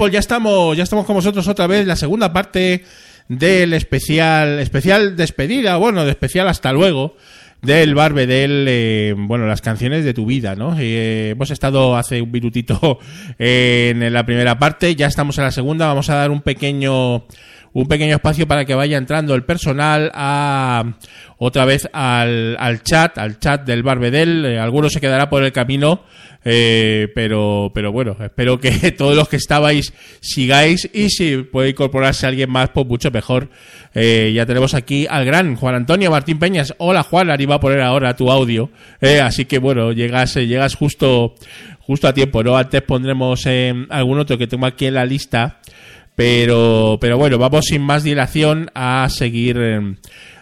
People, ya estamos, ya estamos con vosotros otra vez, la segunda parte del especial, especial despedida, bueno, de especial hasta luego, del Barbedel, eh, bueno, las canciones de tu vida, ¿no? Eh, hemos estado hace un minutito en la primera parte, ya estamos en la segunda, vamos a dar un pequeño un pequeño espacio para que vaya entrando el personal a otra vez al, al chat, al chat del Barbedel. Eh, alguno se quedará por el camino, eh, pero, pero bueno, espero que todos los que estabais sigáis y si puede incorporarse alguien más, pues mucho mejor. Eh, ya tenemos aquí al gran Juan Antonio Martín Peñas. Hola Juan, Ari va a poner ahora tu audio. así que bueno, llegas, llegas justo, justo a tiempo, ¿no? Antes pondremos algún otro que tengo aquí en la lista. Pero, pero bueno, vamos sin más dilación a seguir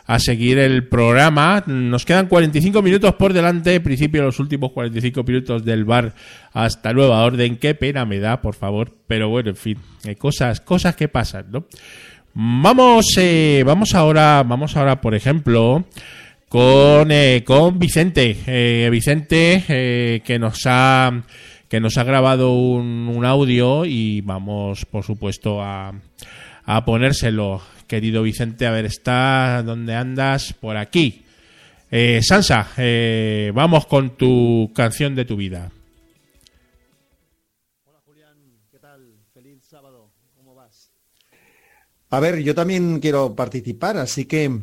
a seguir el programa. Nos quedan 45 minutos por delante, principio los últimos 45 minutos del bar hasta nueva orden. Qué pena me da, por favor. Pero bueno, en fin, hay cosas, cosas que pasan, ¿no? Vamos, eh, vamos ahora, vamos ahora, por ejemplo, con, eh, con Vicente. Eh, Vicente, que nos ha que nos ha grabado un, un audio y vamos, por supuesto, a, a ponérselo. Querido Vicente, a ver, está donde andas por aquí. Eh, Sansa, eh, vamos con tu canción de tu vida. Hola Julián, ¿qué tal? Feliz sábado, ¿cómo vas? A ver, yo también quiero participar, así que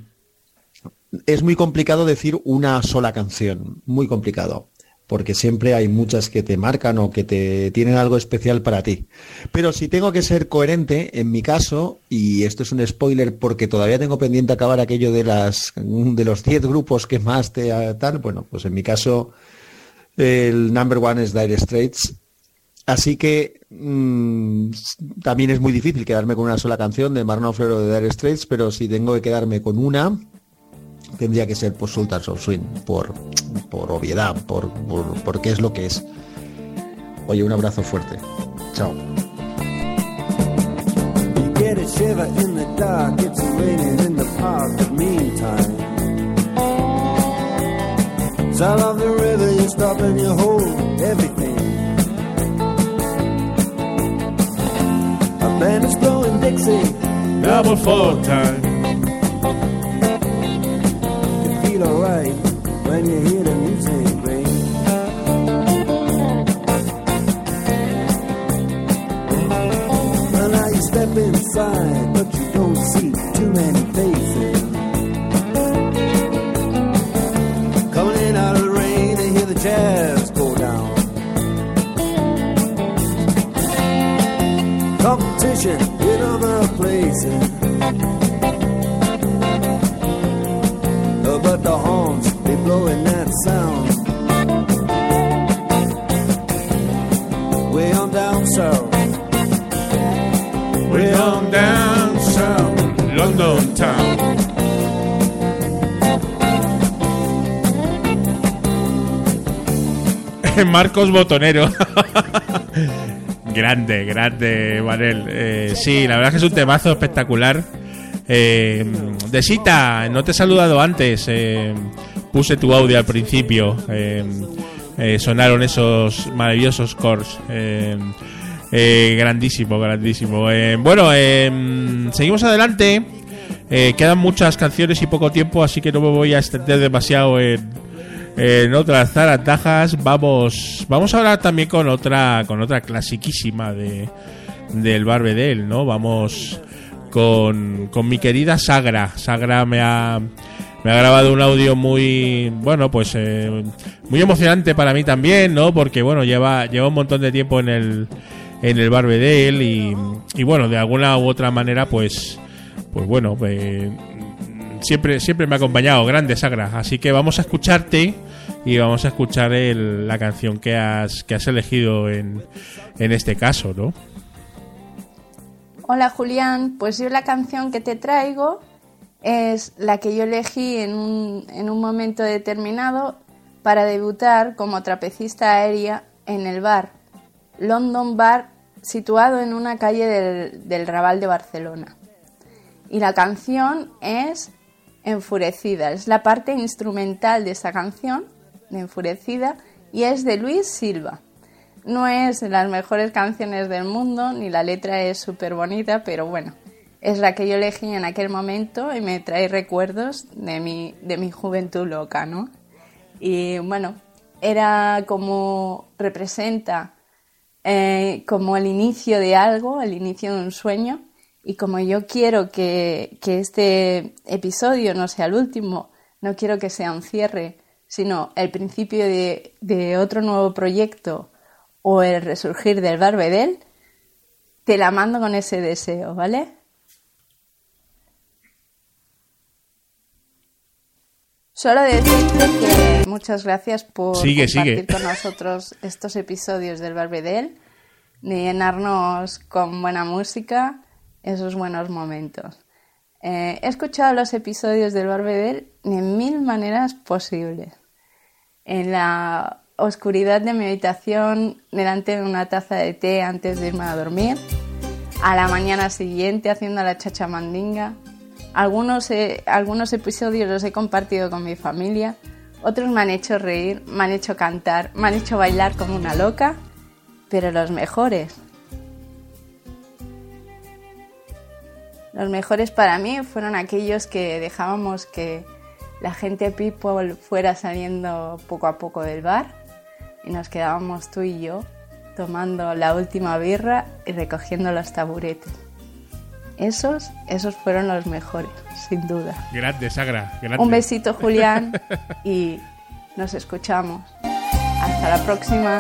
es muy complicado decir una sola canción, muy complicado porque siempre hay muchas que te marcan o que te tienen algo especial para ti. Pero si tengo que ser coherente, en mi caso, y esto es un spoiler porque todavía tengo pendiente acabar aquello de las de los 10 grupos que más te tal, bueno, pues en mi caso el number one es Dire Straits. Así que mm, también es muy difícil quedarme con una sola canción de Marno Flero de Dire Straits, pero si tengo que quedarme con una, tendría que ser por Sultans of Swing, por, por obviedad, por, por, porque es lo que es. Oye, un abrazo fuerte. Chao. get a shiver in the dark, it's raining in the park, but meantime. Sound of the river, you stop and you hold everything. A band is blowing Dixie, double four time. When you hear the music step inside, but you don't see too many faces. Coming in out of the rain hear the jazz go down. Competition in other places. Sound. Way on down south. Way on down south, London town. Marcos Botonero. grande, grande, Manel. Eh, sí, la verdad es que es un temazo espectacular. Eh, Desita, no te he saludado antes. Eh, puse tu audio al principio. Eh, eh, sonaron esos maravillosos cores. grandísimo, grandísimo. bueno, seguimos adelante. quedan muchas canciones y poco tiempo, así que no me voy a extender demasiado en, en otras zaratajas. Vamos, vamos ahora también con otra, con otra clasiquísima de del Barbedel, ¿no? Vamos con, con mi querida Sagra. Sagra me ha, me ha grabado un audio muy, bueno, pues eh, muy emocionante para mí también, ¿no? Porque, bueno, lleva, lleva un montón de tiempo en el, en el Barbedel y, y bueno, de alguna u otra manera, pues, pues bueno, eh, siempre, siempre me ha acompañado, grande Sagra. Así que vamos a escucharte y vamos a escuchar la canción que has, que has elegido en, en este caso, ¿no? Hola Julián, pues yo la canción que te traigo es la que yo elegí en un, en un momento determinado para debutar como trapecista aérea en el bar, London Bar, situado en una calle del, del Raval de Barcelona. Y la canción es Enfurecida, es la parte instrumental de esa canción, de Enfurecida, y es de Luis Silva. No es las mejores canciones del mundo, ni la letra es súper bonita, pero bueno, es la que yo elegí en aquel momento y me trae recuerdos de mi, de mi juventud loca, ¿no? Y bueno, era como representa eh, como el inicio de algo, el inicio de un sueño. Y como yo quiero que, que este episodio no sea el último, no quiero que sea un cierre, sino el principio de, de otro nuevo proyecto o el resurgir del Barbedel, te la mando con ese deseo, ¿vale? Solo decirte que muchas gracias por compartir con nosotros estos episodios del Barbedel, de llenarnos con buena música esos buenos momentos. Eh, he escuchado los episodios del Barbedel de mil maneras posibles. En la oscuridad de mi habitación, delante de una taza de té antes de irme a dormir, a la mañana siguiente haciendo la chachamandinga, algunos, eh, algunos episodios los he compartido con mi familia, otros me han hecho reír, me han hecho cantar, me han hecho bailar como una loca, pero los mejores. Los mejores para mí fueron aquellos que dejábamos que la gente people fuera saliendo poco a poco del bar y nos quedábamos tú y yo tomando la última birra y recogiendo los taburetes. Esos, esos fueron los mejores, sin duda. Grande, Sagra. Un besito, Julián, y nos escuchamos. Hasta la próxima.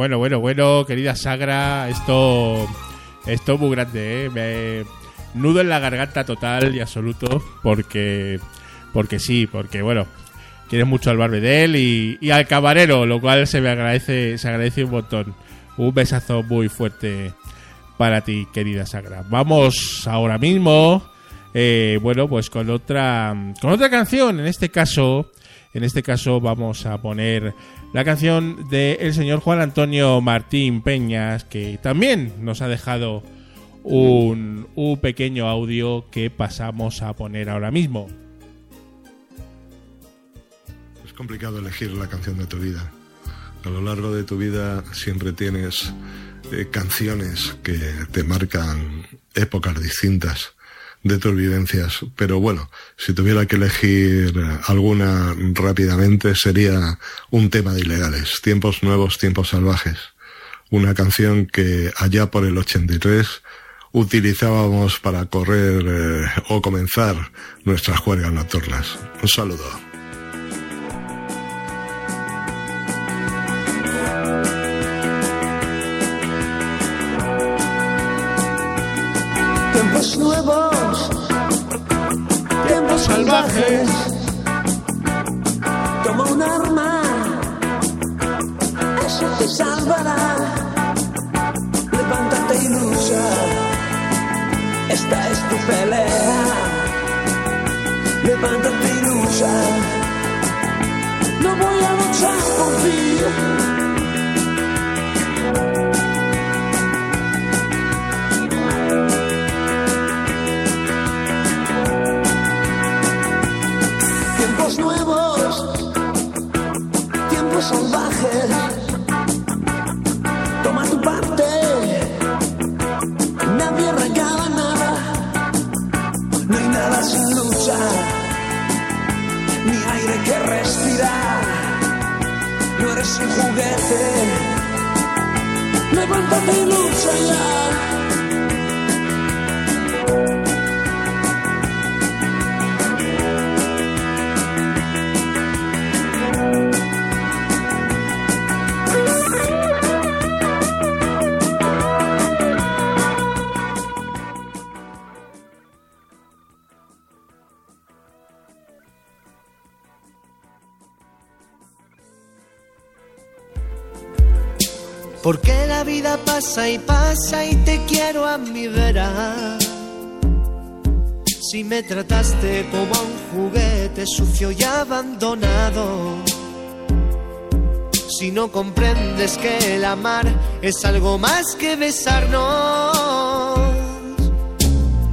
Bueno, bueno, bueno, querida Sagra, esto, esto es muy grande, ¿eh? Me nudo en la garganta total y absoluto, porque, porque sí, porque bueno, quieres mucho al Barbedel y, y al camarero, lo cual se me agradece, se agradece un montón. Un besazo muy fuerte para ti, querida Sagra. Vamos ahora mismo, eh, bueno, pues con otra, con otra canción, en este caso, en este caso vamos a poner la canción del señor Juan Antonio Martín Peñas, que también nos ha dejado un, un pequeño audio que pasamos a poner ahora mismo. Es complicado elegir la canción de tu vida. A lo largo de tu vida siempre tienes eh, canciones que te marcan épocas distintas de tus vivencias. Pero bueno, si tuviera que elegir alguna rápidamente sería un tema de ilegales. Tiempos nuevos, tiempos salvajes. Una canción que allá por el 83 utilizábamos para correr eh, o comenzar nuestras juergas nocturnas. Un saludo. Salvajes. Toma un arma, eso te salvará. Levántate y lucha, esta es tu pelea. Levántate y lucha, no voy a luchar por ti. Tiempos nuevos, tiempos salvajes. Toma tu parte, nadie regala nada. No hay nada sin lucha, ni aire que respirar. No eres un juguete, levántate y lucha ya. Pasa y pasa y te quiero a mi vera. Si me trataste como a un juguete sucio y abandonado. Si no comprendes que el amar es algo más que besarnos.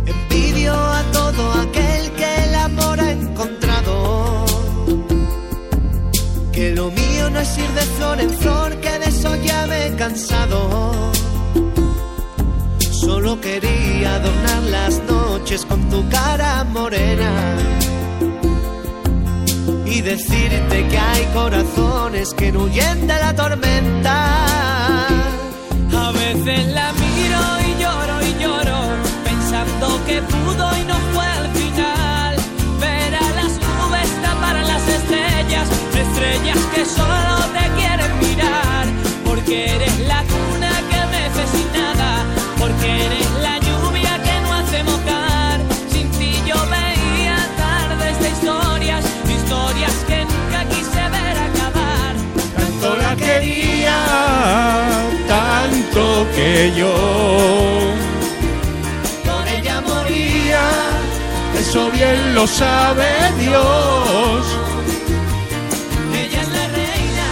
Envidio a todo aquel que el amor ha encontrado. Que lo mío no es ir de flor en flor, que de eso ya me he cansado. Solo quería adornar las noches con tu cara morena y decirte que hay corazones que no huyen de la tormenta. A veces la miro y lloro y lloro, pensando que pudo y no fue al final. Ver a las nubes tapar a las estrellas, estrellas que solo que yo Por ella moría, eso bien lo sabe Dios. ella es la reina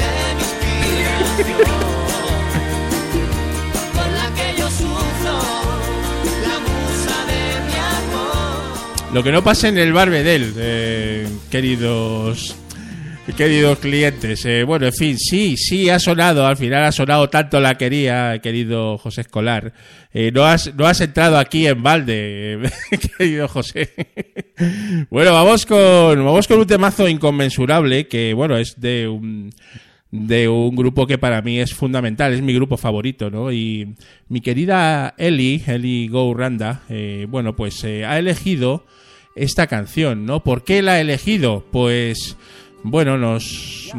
de mi inspiración. Con la que yo sufro, la musa de mi amor. Lo que no pasa en el Barbedel, eh, queridos queridos clientes. Eh, bueno, en fin, sí, sí ha sonado, al final ha sonado tanto la quería, querido José Escolar. Eh, no, has, no has entrado aquí en balde, eh, querido José. bueno, vamos con, vamos con un temazo inconmensurable que, bueno, es de un de un grupo que para mí es fundamental, es mi grupo favorito, ¿no? Y mi querida Eli, Eli Go Randa, eh, bueno, pues ha elegido esta canción, ¿no? ¿Por qué la ha elegido? Pues, bueno, nos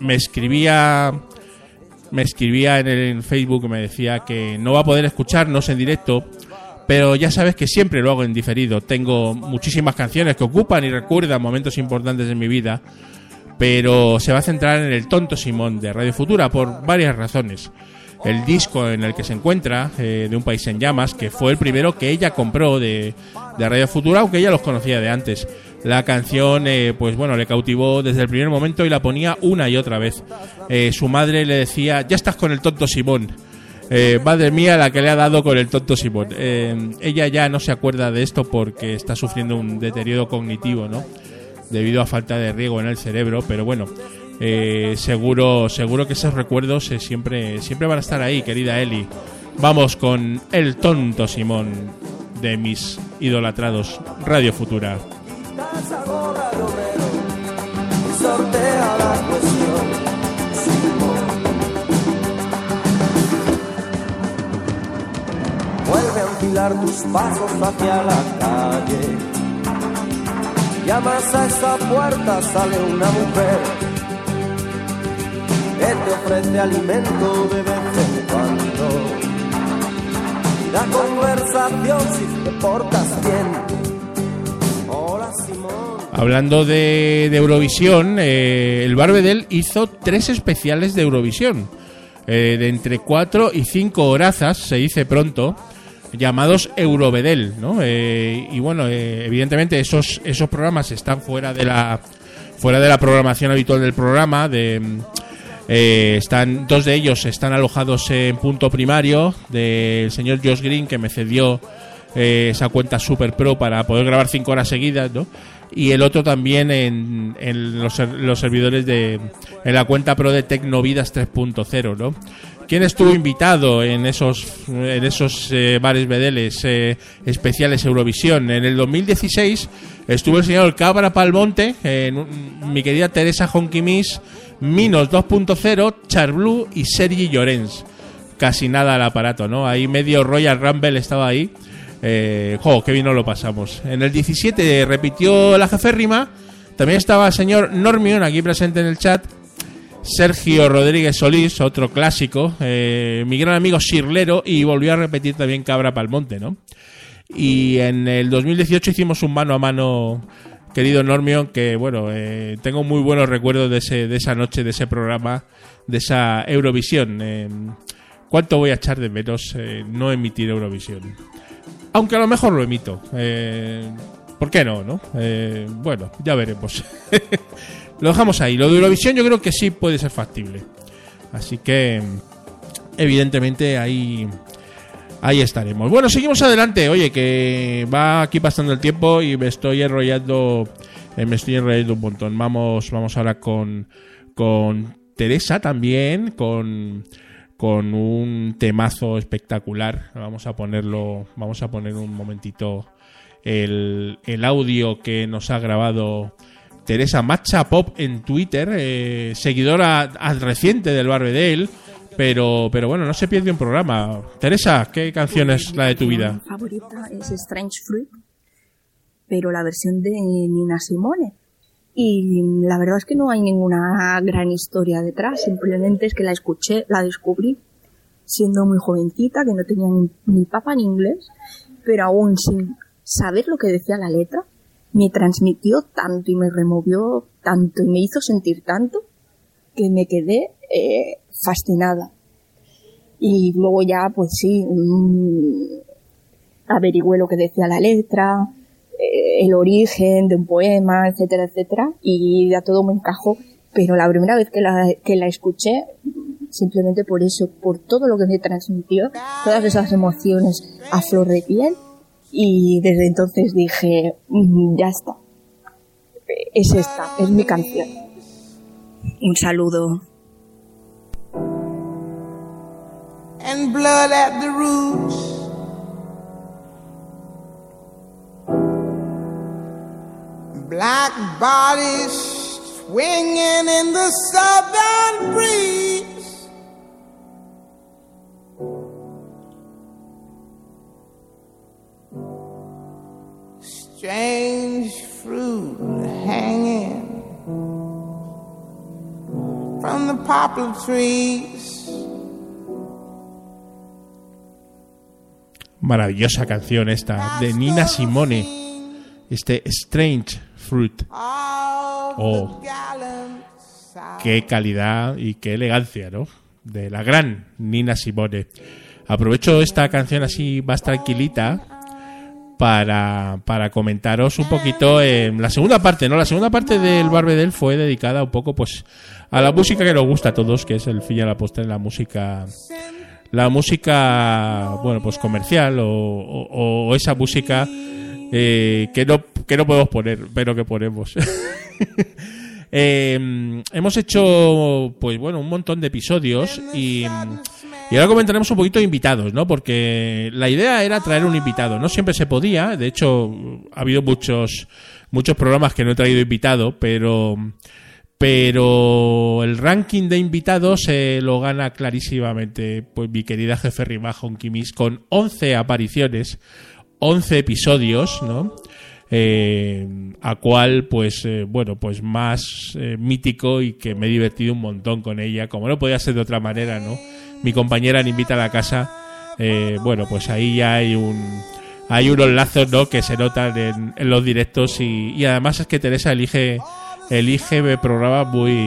me escribía me escribía en, el, Facebook me decía que no va a poder escucharnos en directo, pero ya sabes que siempre lo hago en diferido. Tengo muchísimas canciones que ocupan y recuerdan momentos importantes de mi vida, pero se va a centrar en el Tonto Simón de Radio Futura por varias razones. El disco en el que se encuentra, eh, de Un País en Llamas, que fue el primero que ella compró de, de Radio Futura, aunque ella los conocía de antes. La canción, eh, pues bueno, le cautivó desde el primer momento y la ponía una y otra vez. Eh, su madre le decía, ya estás con el tonto Simón. Eh, madre mía, la que le ha dado con el tonto Simón. Ella ya no se acuerda de esto porque está sufriendo un deterioro cognitivo, ¿no? Debido a falta de riego en el cerebro, pero bueno, seguro, seguro que esos recuerdos siempre, siempre van a estar ahí, querida Eli. Vamos con el tonto Simón de mis idolatrados Radio Futura. Sortea la cuestión. Simón. Vuelve a enfilar tus pasos hacia la calle. Llamas a esa puerta, sale una mujer que te ofrece alimento de vez en cuando. Y da conversación si te portas bien. Hablando de, Eurovisión, eh, el Barbedel hizo tres especiales de Eurovisión. eh, de entre cuatro y cinco horazas, se dice pronto, llamados Eurobedel, ¿no? Eh, y bueno, eh, evidentemente esos, esos programas están fuera de la fuera de la programación habitual del programa, de mm, eh, están dos de ellos están alojados en punto primario del señor Josh Green que me cedió esa cuenta Super Pro para poder grabar cinco horas seguidas, ¿no? Y el otro también en, en los, los servidores de en la cuenta Pro de Tecnovidas 3.0, ¿no? ¿Quién estuvo invitado en esos en esos eh, bares bedeles eh, especiales Eurovisión? En el 2016 estuvo el señor Cabra Palmonte, mi querida Teresa Honkimis, Minos 2.0, Charblue y Sergi Llorens casi nada al aparato, ¿no? Ahí medio Royal Rumble estaba ahí. Eh, jo, qué bien lo pasamos. En el 17 repitió la jeférrima. También estaba el señor Normion aquí presente en el chat. Sergio Rodríguez Solís, otro clásico. eh, mi gran amigo Sirlero. Y volvió a repetir también Cabra Palmonte, ¿no? Y en el 2018 hicimos un mano a mano querido Normion, que bueno, eh, tengo muy buenos recuerdos de, ese, de esa noche, de ese programa, de esa Eurovisión. Eh, ¿Cuánto voy a echar de menos no emitir Eurovisión? Aunque a lo mejor lo emito. Eh, ¿Por qué no, no? Eh, bueno, ya veremos. lo dejamos ahí. Lo de Eurovisión yo creo que sí puede ser factible. Así que, evidentemente, ahí, ahí estaremos. Bueno, seguimos adelante. Oye, que va aquí pasando el tiempo y me estoy enrollando, eh, me estoy enrollando un montón. Vamos, vamos ahora con, con Teresa también, con, con un temazo espectacular. Vamos a ponerlo, vamos a poner un momentito el, el audio que nos ha grabado Teresa Macha Pop en Twitter, eh, seguidora reciente del Barbedel, pero, pero bueno, no se pierde un programa. Teresa, ¿qué canción es la de tu vida? Mi favorita es Strange Fruit, pero la versión de Nina Simone. Y la verdad es que no hay ninguna gran historia detrás, simplemente es que la escuché, la descubrí siendo muy jovencita, que no tenía ni, ni papa ni inglés, pero aún sin saber lo que decía la letra, me transmitió tanto y me removió tanto y me hizo sentir tanto que me quedé eh, fascinada. Y luego ya, pues sí, mm, averigüé lo que decía la letra, el origen de un poema, etcétera, etcétera, y ya todo me encajó. Pero la primera vez que la, que la escuché, simplemente por eso, por todo lo que me transmitió, todas esas emociones a flor de piel, y desde entonces dije, "Mm, ya está. Es esta, es mi canción. Un saludo. and blood at the roots. Black bodies swinging in the southern breeze. Strange fruit hanging from the poplar trees. Maravillosa canción esta, de Nina Simone. Este Strange Fruit. Oh, qué calidad y qué elegancia, ¿no? De la gran Nina Simone. Aprovecho esta canción así más tranquilita para, para comentaros un poquito eh, la segunda parte, ¿no? La segunda parte del Barbedel fue dedicada un poco pues a la música que nos gusta a todos, que es el fin y la postre, la música la música bueno pues comercial o, o- o esa música eh, que no que no podemos poner pero que ponemos. Eh, hemos hecho pues bueno un montón de episodios y, y ahora comentaremos un poquito de invitados no porque la idea era traer un invitado. No siempre se podía de hecho ha habido muchos muchos programas que no he traído invitado pero pero el ranking de invitados se lo gana clarísimamente pues mi querida jefe Rimajo Kimis con 11 apariciones, 11 episodios, ¿no? Eh, a cual pues eh, bueno pues más eh, mítico y que me he divertido un montón con ella como no podía ser de otra manera no mi compañera me invita a la casa eh, bueno pues ahí ya hay un hay unos lazos no que se notan en, en los directos y, y además es que Teresa elige elige programas muy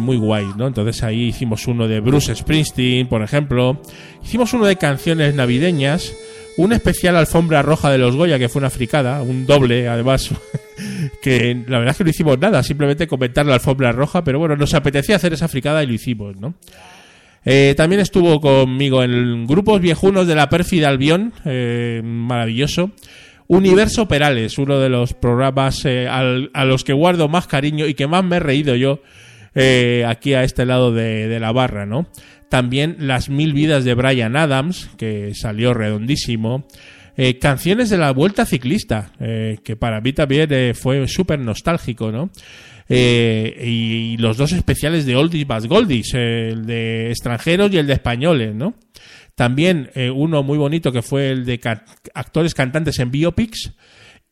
muy guays, ¿no? Entonces ahí hicimos uno de Bruce Springsteen, por ejemplo. Hicimos uno de canciones navideñas. Un especial alfombra roja de los Goya, que fue una fricada, un doble, además, que la verdad es que no hicimos nada, simplemente comentar la alfombra roja, pero bueno, nos apetecía hacer esa fricada y lo hicimos, ¿no? Eh, también estuvo conmigo en grupos viejunos de la pérfida Albión, eh, maravilloso. Universo Perales, uno de los programas eh, a los que guardo más cariño y que más me he reído yo eh, aquí a este lado de la barra, ¿no? También Las Mil Vidas de Brian Adams, que salió redondísimo. Eh, canciones de la Vuelta Ciclista, eh, que para mí también eh, fue súper nostálgico, ¿no? Y, los dos especiales de Oldies But Goldies, el de extranjeros y el de españoles, ¿no? También uno muy bonito que fue el de actores cantantes en biopics.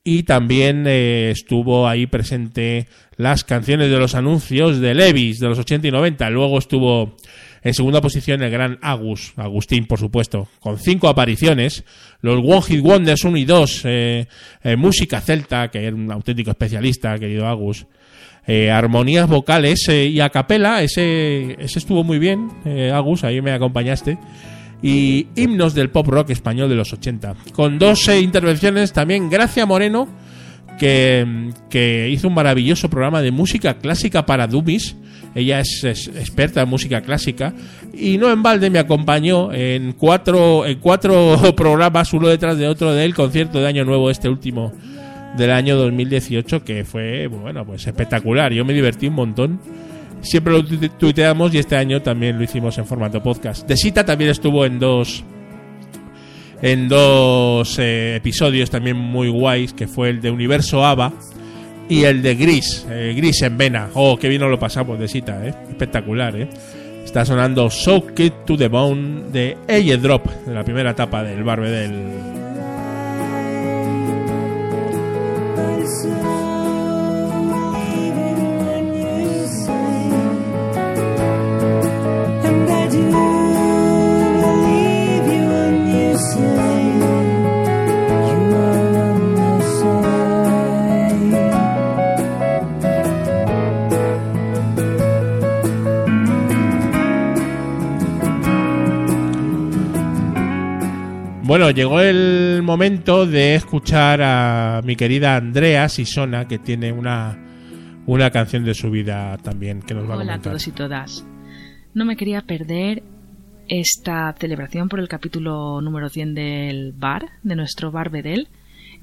Y también estuvo ahí presente las canciones de los anuncios de Levis de los 80 y 90. Luego estuvo En segunda posición, el gran Agus, Agustín, por supuesto, con cinco apariciones. Los One Hit Wonders 1 y 2, eh, eh, música celta, que era un auténtico especialista, querido Agus. Eh, armonías vocales y a capela, ese, ese estuvo muy bien, Agus, ahí me acompañaste. Y himnos del pop rock español de los 80. Con dos intervenciones también, Gracia Moreno, que, que hizo un maravilloso programa de música clásica para Dummies. Ella es, experta en música clásica y no en balde me acompañó en cuatro, en cuatro programas, uno detrás de otro, del concierto de Año Nuevo, este último del año 2018, que fue, bueno, pues espectacular. Yo me divertí un montón. Siempre lo tuite- tuiteamos y este año también lo hicimos en formato podcast. De Sita también estuvo en dos en dos eh, episodios también muy guays, que fue el de Universo Ava y el de Gris, eh, Gris en Vena. Oh, qué bien nos lo pasamos de Sita, eh. Espectacular, eh. Está sonando Soak It to the Bone de Eye Drop, de la primera etapa del Barbedel. Bueno, llegó el momento de escuchar a mi querida Andrea Sisona, que tiene una, una canción de su vida también que nos va a Hola a comentar. todos y todas. No me quería perder esta celebración por el capítulo número 100 del bar, de nuestro bar Bedel.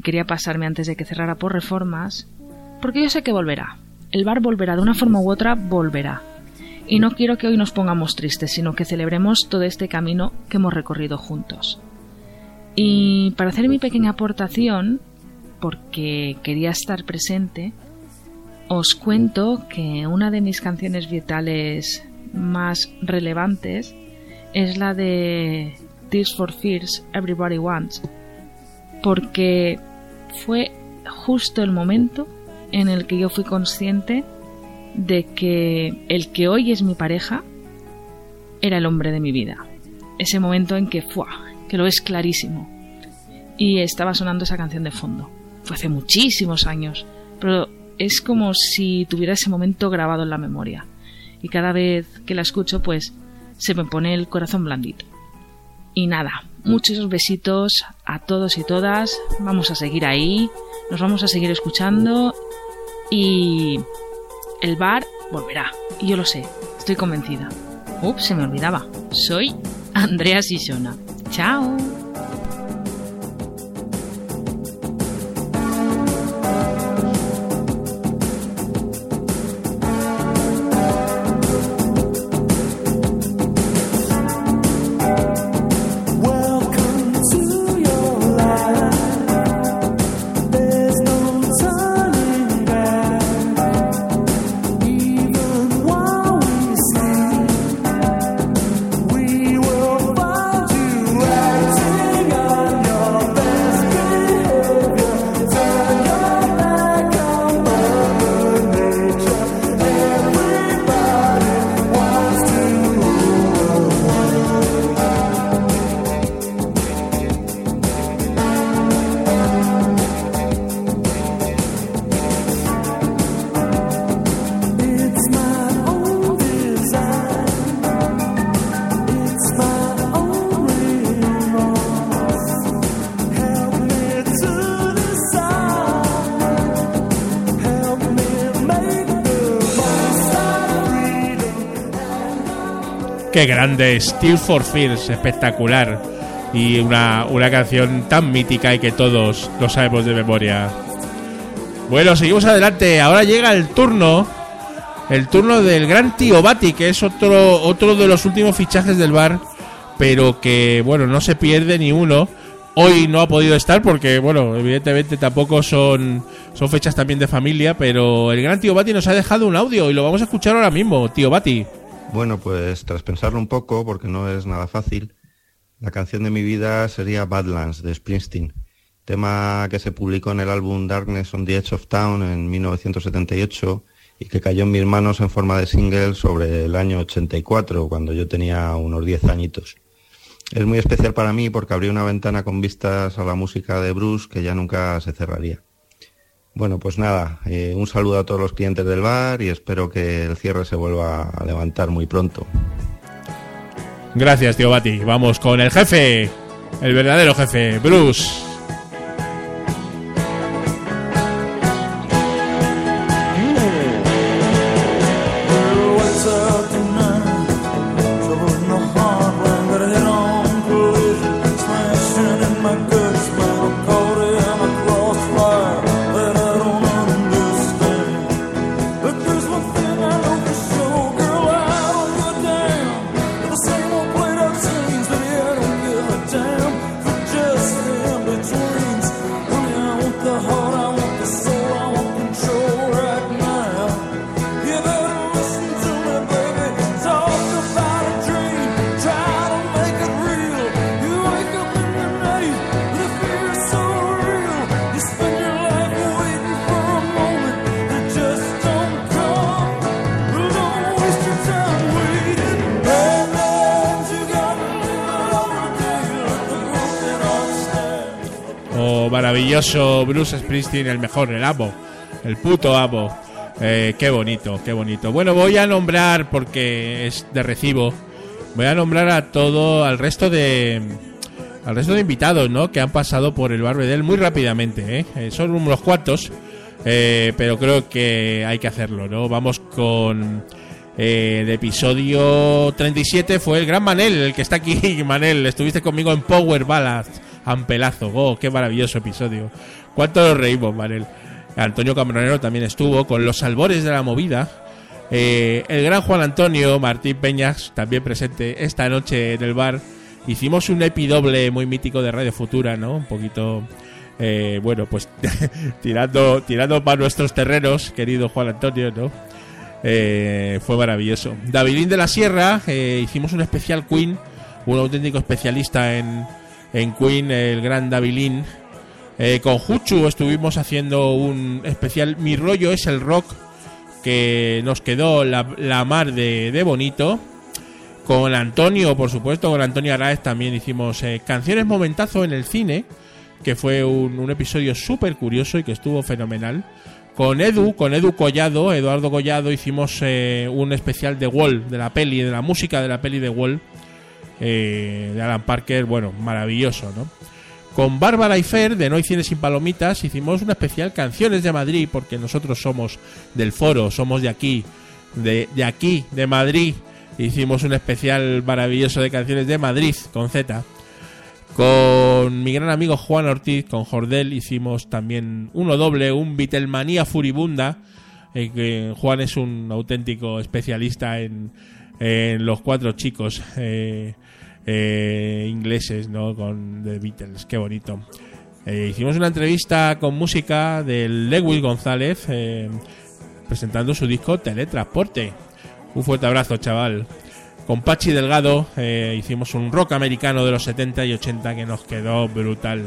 Quería pasarme antes de que cerrara por reformas, porque yo sé que volverá. El bar volverá de una forma u otra, volverá. Y no quiero que hoy nos pongamos tristes, sino que celebremos todo este camino que hemos recorrido juntos. Y para hacer mi pequeña aportación, porque quería estar presente, os cuento que una de mis canciones vitales más relevantes es la de Tears for Fears Everybody Wants, porque fue justo el momento en el que yo fui consciente de que el que hoy es mi pareja era el hombre de mi vida. Ese momento en que ¡fua! Que lo es clarísimo. Y estaba sonando esa canción de fondo. Fue hace muchísimos años, pero es como si tuviera ese momento grabado en la memoria. Y cada vez que la escucho, pues se me pone el corazón blandito. Y nada, muchos besitos a todos y todas. Vamos a seguir ahí, nos vamos a seguir escuchando y el bar volverá. Y yo lo sé, estoy convencida. Ups, se me olvidaba. Soy Andrea Sisona. Chao. Qué grande, Steel for Fears, espectacular. Y una, una canción tan mítica y que todos lo sabemos de memoria. Bueno, seguimos adelante. Ahora llega el turno. El turno del gran tío Bati, que es otro, otro de los últimos fichajes del bar. Pero que, bueno, no se pierde ni uno. Hoy no ha podido estar porque, bueno, evidentemente tampoco son, son fechas también de familia. Pero el gran tío Bati nos ha dejado un audio y lo vamos a escuchar ahora mismo. Tío Bati. Bueno, pues tras pensarlo un poco, porque no es nada fácil, la canción de mi vida sería Badlands de Springsteen, tema que se publicó en el álbum Darkness on the Edge of Town en 1978 y que cayó en mis manos en forma de single sobre el año 84, cuando yo tenía unos 10 añitos. Es muy especial para mí porque abrió una ventana con vistas a la música de Bruce que ya nunca se cerraría. Bueno, pues nada, eh, un saludo a todos los clientes del bar y espero que el cierre se vuelva a levantar muy pronto. Gracias, tío Bati. Vamos con el jefe, el verdadero jefe, Bruce. Maravilloso Bruce Springsteen, el mejor, el amo, el puto amo. Eh, qué bonito, qué bonito. Bueno, voy a nombrar, porque es de recibo, voy a nombrar a todo, al resto de... Al resto de invitados, ¿no? Que han pasado por el Barbedel muy rápidamente, ¿eh? Eh, Son unos cuantos, eh, pero creo que hay que hacerlo, ¿no? Vamos con... el episodio 37 fue el gran Manel, el que está aquí. Manel, estuviste conmigo en Power Ballads, Ampelazo. Oh, qué maravilloso episodio. ¿Cuánto nos reímos, Manel? Antonio Cambronero también estuvo con los albores de la movida. Eh, el gran Juan Antonio Martín Peñas, también presente esta noche en el bar. Hicimos un epidoble muy mítico de Radio Futura, ¿no? Un poquito, eh, bueno, pues tirando, tirando para nuestros terrenos, querido Juan Antonio, ¿no? Eh, fue maravilloso. Davidín de la Sierra, hicimos un especial Queen, un auténtico especialista en, en Queen, el gran Davilín. Eh, con Juchu estuvimos haciendo un especial Mi rollo es el rock, que nos quedó la, mar de, bonito. Con Antonio, por supuesto, con Antonio Araez también hicimos eh, Canciones Momentazo en el cine, que fue un, un episodio súper curioso y que estuvo fenomenal. Con Edu, con Edu Collado, Eduardo Collado, hicimos eh, un especial de Wall, de la peli, de la música de la peli de Wall, eh, de Alan Parker, bueno, maravilloso, ¿no? Con Bárbara y Fer, de No hay cine sin palomitas, hicimos una especial Canciones de Madrid, porque nosotros somos del foro, somos de aquí, de, aquí, de Madrid. Hicimos un especial maravilloso de Canciones de Madrid, con Z. Con mi gran amigo Juan Ortiz, con Jordel, hicimos también uno doble, un Beatlemanía furibunda. eh, que Juan es un auténtico especialista en, en los cuatro chicos eh, eh, ingleses, ¿no? Con The Beatles, qué bonito. Eh, hicimos una entrevista con música de Lewis González, eh, presentando su disco Teletransporte. Un fuerte abrazo, chaval. Con Pachi Delgado hicimos un rock americano de los 70 y 80 que nos quedó brutal.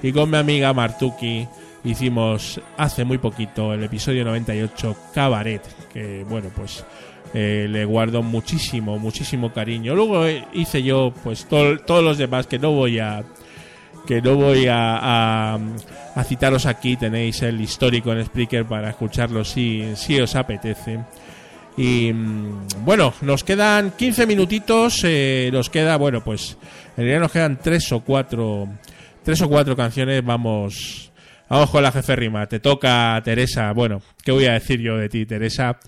Y con mi amiga Martuki hicimos hace muy poquito el episodio 98 Cabaret, que bueno, pues eh, le guardo muchísimo, muchísimo cariño. Luego eh, hice yo pues tol- todos los demás que no voy a que no voy a, a, a citaros aquí. Tenéis el histórico en Spreaker para escucharlo si, si os apetece. Y mm, bueno, nos quedan 15 minutitos. eh, nos queda, bueno, pues en realidad nos quedan tres o cuatro, tres o cuatro canciones. Vamos, vamos con la jefe rima. Te toca, Teresa. Bueno, ¿qué voy a decir yo de ti, Teresa?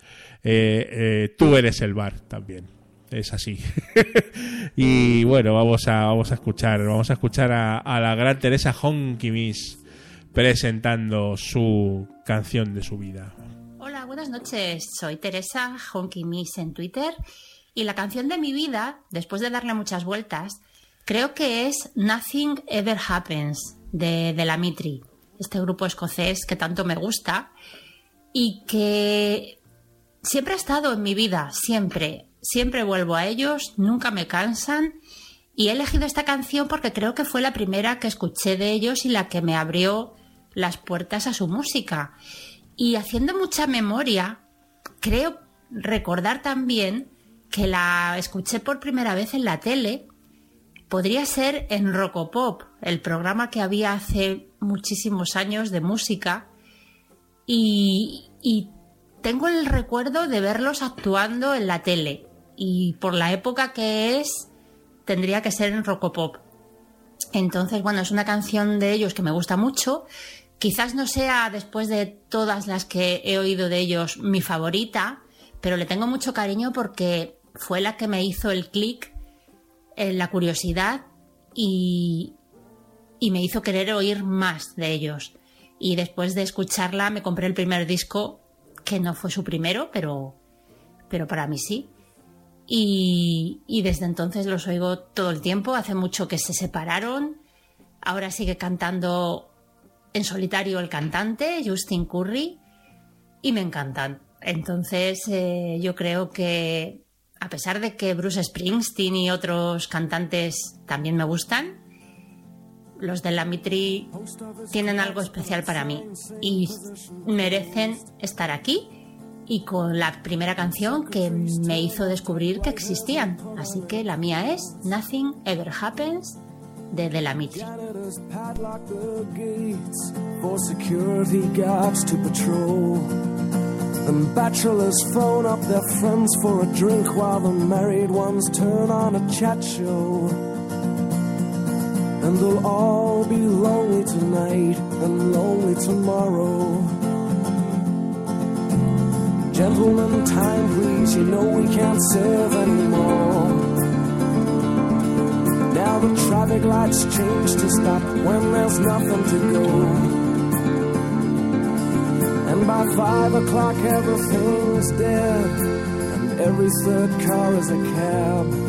Eh, eh, tú eres el bar también. Es así. y bueno, vamos a, vamos a escuchar, vamos a escuchar a, la gran Teresa Honky Miss presentando su canción de su vida. Hola, buenas noches. Soy Teresa Honky Miss en Twitter y la canción de mi vida, después de darle muchas vueltas, creo que es Nothing Ever Happens de, de la Mitri, este grupo escocés que tanto me gusta y que siempre ha estado en mi vida, siempre. Siempre vuelvo a ellos, nunca me cansan y he elegido esta canción porque creo que fue la primera que escuché de ellos y la que me abrió las puertas a su música. Y haciendo mucha memoria, creo recordar también que la escuché por primera vez en la tele. Podría ser en Rocopop, el programa que había hace muchísimos años de música. Y, y tengo el recuerdo de verlos actuando en la tele. Y por la época que es, tendría que ser en Rocopop. Entonces, bueno, es una canción de ellos que me gusta mucho. Quizás no sea, después de todas las que he oído de ellos, mi favorita, pero le tengo mucho cariño porque fue la que me hizo el clic, en la curiosidad y, y me hizo querer oír más de ellos. Y después de escucharla me compré el primer disco, que no fue su primero, pero, pero para mí sí. Y, desde entonces los oigo todo el tiempo. Hace mucho que se separaron. Ahora sigue cantando en solitario el cantante, Justin Curry, y me encantan. Entonces eh, yo creo que a pesar de que Bruce Springsteen y otros cantantes también me gustan, los de la Mitri tienen algo especial para mí y merecen estar aquí y con la primera canción que me hizo descubrir que existían. Así que la mía es Nothing Ever Happens de De la Mitri. And bachelors phone up their friends for a drink while the married ones turn on a chat show. And they'll all be lonely tonight and lonely tomorrow. Gentlemen, time please, you know we can't serve anymore. Now the traffic lights change to stop when there's nothing to go. And by five o'clock everything's dead, and every third car is a cab.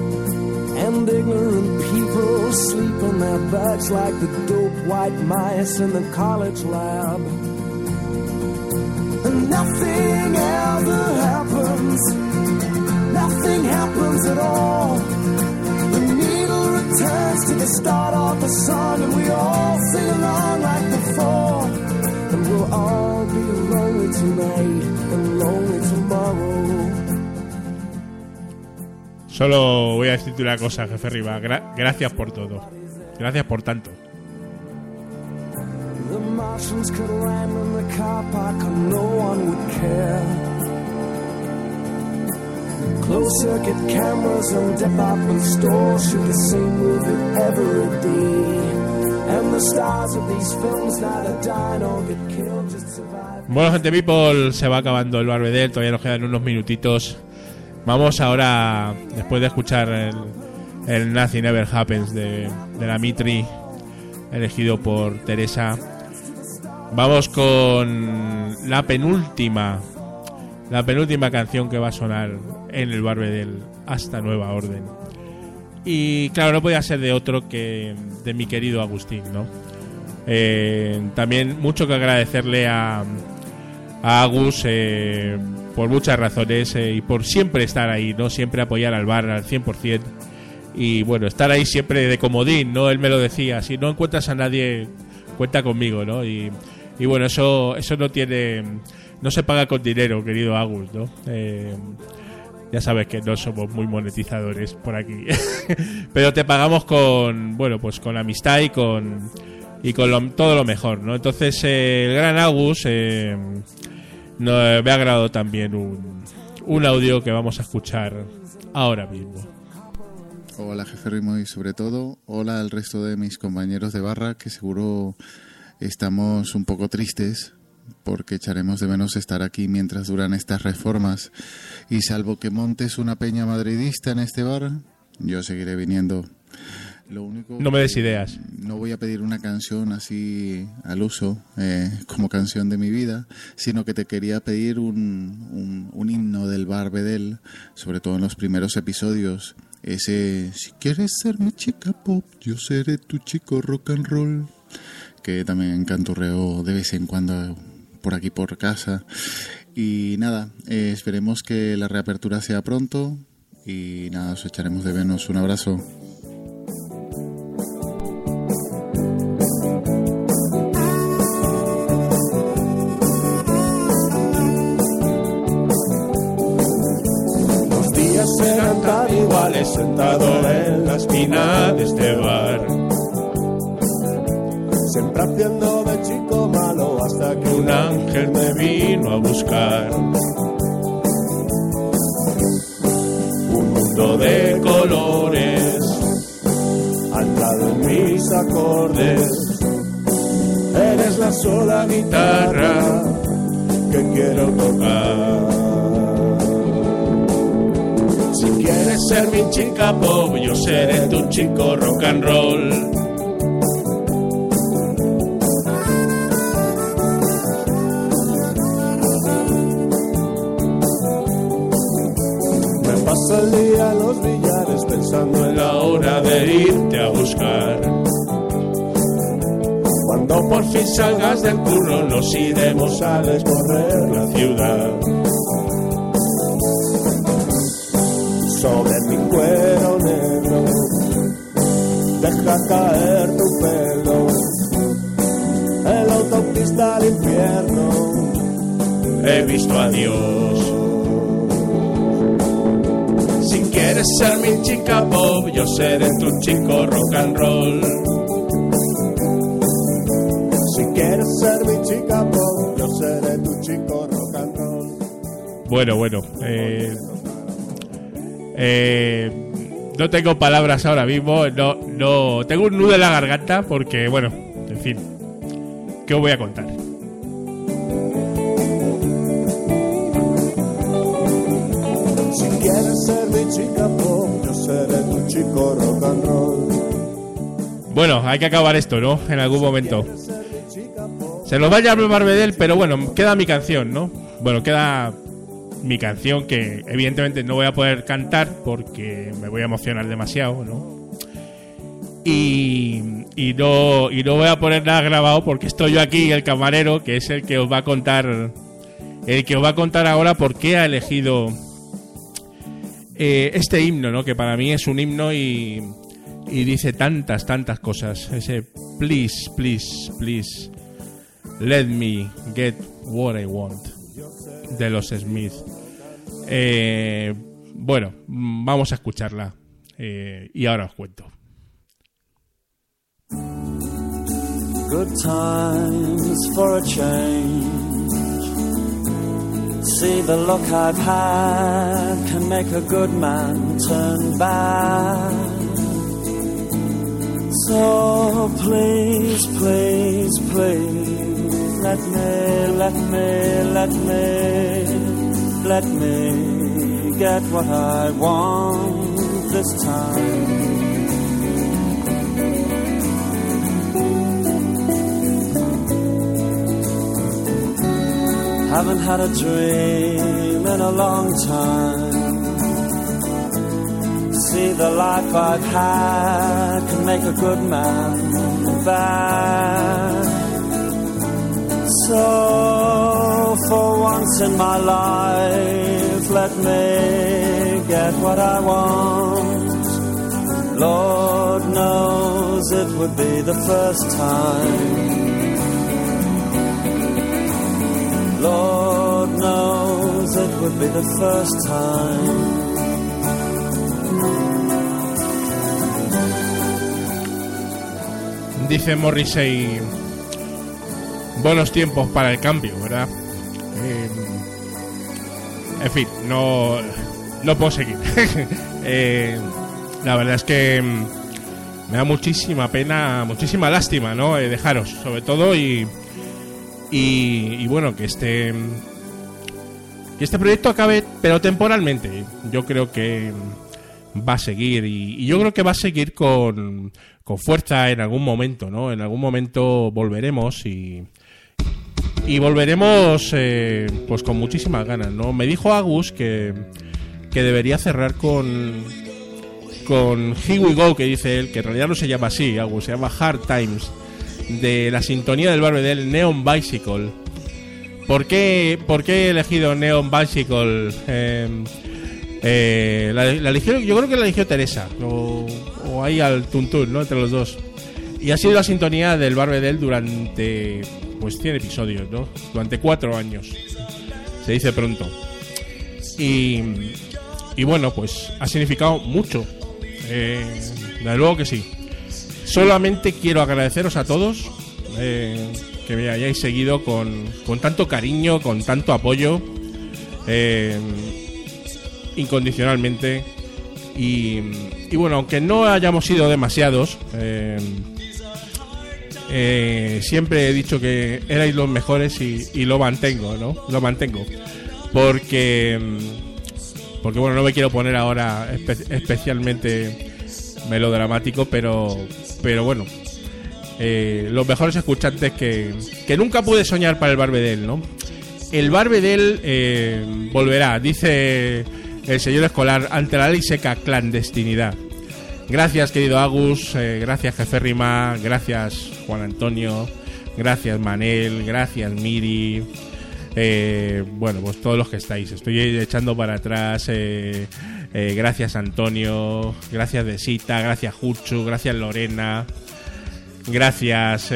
And ignorant people sleep in their beds like the dope white mice in the college lab. And nothing ever happens, nothing happens at all. The needle returns to the start of the song, and we all sing along like before. And we'll all be lonely tonight and lonely tomorrow. Solo voy a decirte una cosa, jefe Riva. Gra- gracias por todo. Gracias por tanto. The Martians could land in the car park and no one would care. Closed circuit cameras and department stores shoot the same movie every day. And the stars of these films neither die nor get killed, just survive. Bueno, gente people, se va acabando el Barbedel. Todavía nos quedan unos minutitos. Vamos ahora, después de escuchar el, Nothing Ever Happens de, de la Mitri, elegido por Teresa. Vamos con la penúltima, la penúltima canción que va a sonar en el Barbedel hasta nueva orden. Y claro, no podía ser de otro que de mi querido Agustín, ¿no? Eh, también mucho que agradecerle a, a Agus eh, por muchas razones eh, y por siempre estar ahí, ¿no? Siempre apoyar al bar al 100%. Y bueno, estar ahí siempre de comodín, ¿no? Él me lo decía, si no encuentras a nadie, cuenta conmigo, ¿no? Y, y bueno, eso, eso no tiene, no se paga con dinero, querido Agus, ¿no? Eh, ya sabes que no somos muy monetizadores por aquí. Pero te pagamos con, bueno, pues con amistad y con, y con todo lo mejor, ¿no? Entonces, eh, el gran Agus eh, no, me ha agradado también un, un audio que vamos a escuchar ahora mismo. Hola jefe Rimo y sobre todo hola al resto de mis compañeros de barra que seguro estamos un poco tristes porque echaremos de menos estar aquí mientras duran estas reformas y salvo que montes una peña madridista en este bar, yo seguiré viniendo. Lo único No me des ideas. No voy a pedir una canción así al uso eh, como canción de mi vida, sino que te quería pedir un, un, un himno del bar Bedel, sobre todo en los primeros episodios. Ese, si quieres ser mi chica pop, yo seré tu chico rock and roll, que también canturreo de vez en cuando por aquí por casa. Y nada, eh, esperemos que la reapertura sea pronto y nada, os echaremos de menos. Un abrazo. Sentado en la esquina de este bar. Siempre haciendo de chico malo hasta que Un ángel me vino a buscar. Un mundo de colores anclado en mis acordes. Eres la sola guitarra que quiero tocar. Quieres ser mi chica pop, yo seré tu chico rock and roll. Me paso el día en los billares pensando en La hora de irte a buscar. Cuando por fin salgas del curro, nos iremos a descorrer la ciudad. Sobre mi cuero negro. Deja caer tu pelo en la autopista al infierno. He visto a Dios. Si quieres ser mi chica pop, yo seré tu chico rock and roll. Si quieres ser mi chica pop, yo seré tu chico rock and roll. Bueno, bueno. Eh, eh, no tengo palabras ahora mismo. No, no. Tengo un nudo en la garganta porque, bueno, en fin. ¿Qué os voy a contar? Si quieres ser mi chica pop, yo seré tu chico rock and roll. Bueno, hay que acabar esto, ¿no? En algún momento. Se nos va a llamar Barbedel, pero bueno, queda mi canción, ¿no? Bueno, queda mi canción que evidentemente no voy a poder cantar porque me voy a emocionar demasiado, ¿no? Y, y no y no voy a poner nada grabado porque estoy yo aquí el camarero que es el que os va a contar el que os va a contar ahora por qué ha elegido eh, este himno, ¿no? Que para mí es un himno y, y dice tantas, tantas cosas. Ese please, please, please, let me get what I want de los Smith. Eh, bueno, vamos a escucharla eh, y ahora os cuento. Good times for a change. See the look I've had can make a good man turn bad. So please, please, please, let me, let me, let me, let me get what I want this time. Haven't had a dream in a long time. See, the life I've had can make a good man bad. So, for once in my life, let me get what I want. Lord knows it would be the first time. Lord knows it would be the first time. Dice Morrissey, buenos tiempos para el cambio, ¿verdad? Eh, en fin, no, no puedo seguir. Eh, la verdad es que mm, me da muchísima pena, muchísima lástima, ¿no? Eh, dejaros, sobre todo, y, y, bueno, que este, que este proyecto acabe, pero temporalmente. Yo creo que va a seguir y, y yo creo que va a seguir con, con fuerza en algún momento, ¿no? En algún momento volveremos y, y volveremos eh, pues con muchísimas ganas, ¿no? Me dijo Agus que, que debería cerrar con con Here We Go, que dice él, que en realidad no se llama así, Agus, se llama Hard Times, de la sintonía del Barbedel Neon Bicycle. ¿Por qué, por qué he elegido Neon Bicycle? Eh, eh, la eligió, yo creo que la eligió Teresa, o, o ahí al tuntún, ¿no? Entre los dos. Y ha sido la sintonía del Barbedel durante, pues 100 episodios, ¿no? Durante cuatro años. Se dice pronto. Y, y bueno, pues ha significado mucho Eh, desde luego que sí. Solamente quiero agradeceros a todos eh, que me hayáis seguido con, con tanto cariño, con tanto apoyo, eh, incondicionalmente. Y, y bueno, aunque no hayamos sido demasiados, eh, eh, siempre he dicho que erais los mejores y, lo mantengo, ¿no? Lo mantengo. Porque, mm, porque bueno, no me quiero poner ahora espe- especialmente melodramático, pero, pero bueno, eh, los mejores escuchantes que, que nunca pude soñar para el Barbedel, ¿no? El Barbedel eh, volverá, dice el señor escolar, ante la ley seca clandestinidad. Gracias, querido Agus, eh, gracias, jefe Rima, gracias, Juan Antonio, gracias, Manel, gracias, Miri. eh, bueno, pues todos los que estáis. Estoy echando para atrás. eh, eh, gracias, Antonio. Gracias, Desita. Gracias, Juchu. Gracias, Lorena. Gracias,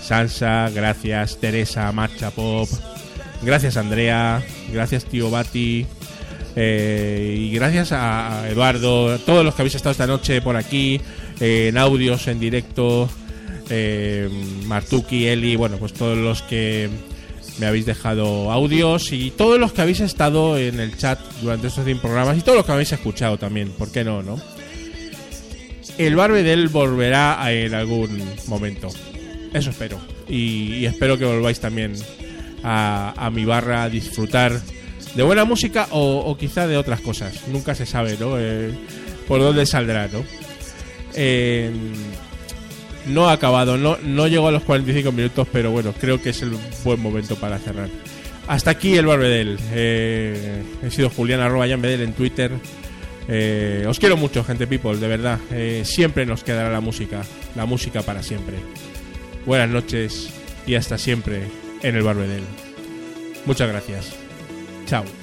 Sansa. Gracias, Teresa Marcha Pop. Gracias, Andrea. Gracias, tío Bati. Y gracias a Eduardo, todos los que habéis estado esta noche por aquí, eh, en audios, en directo, eh, Martuki, Eli, bueno, pues todos los que me habéis dejado audios y todos los que habéis estado en el chat durante estos 100 programas y todos los que habéis escuchado también, ¿por qué no, no? El Barbedel volverá en algún momento. Eso espero. Y, espero que volváis también a, mi barra a disfrutar de buena música o, o quizá de otras cosas. Nunca se sabe, ¿no? Eh, por dónde saldrá, ¿no? Eh, no ha acabado, no, no llegó a los 45 minutos, pero bueno, creo que es el buen momento para cerrar. Hasta aquí el Barbedel. Eh, he sido Julián arroba Jan Bedel en Twitter. Eh, os quiero mucho, gente people, de verdad. Eh, siempre nos quedará la música, la música para siempre. Buenas noches y hasta siempre en el Barbedel. Muchas gracias. Chao.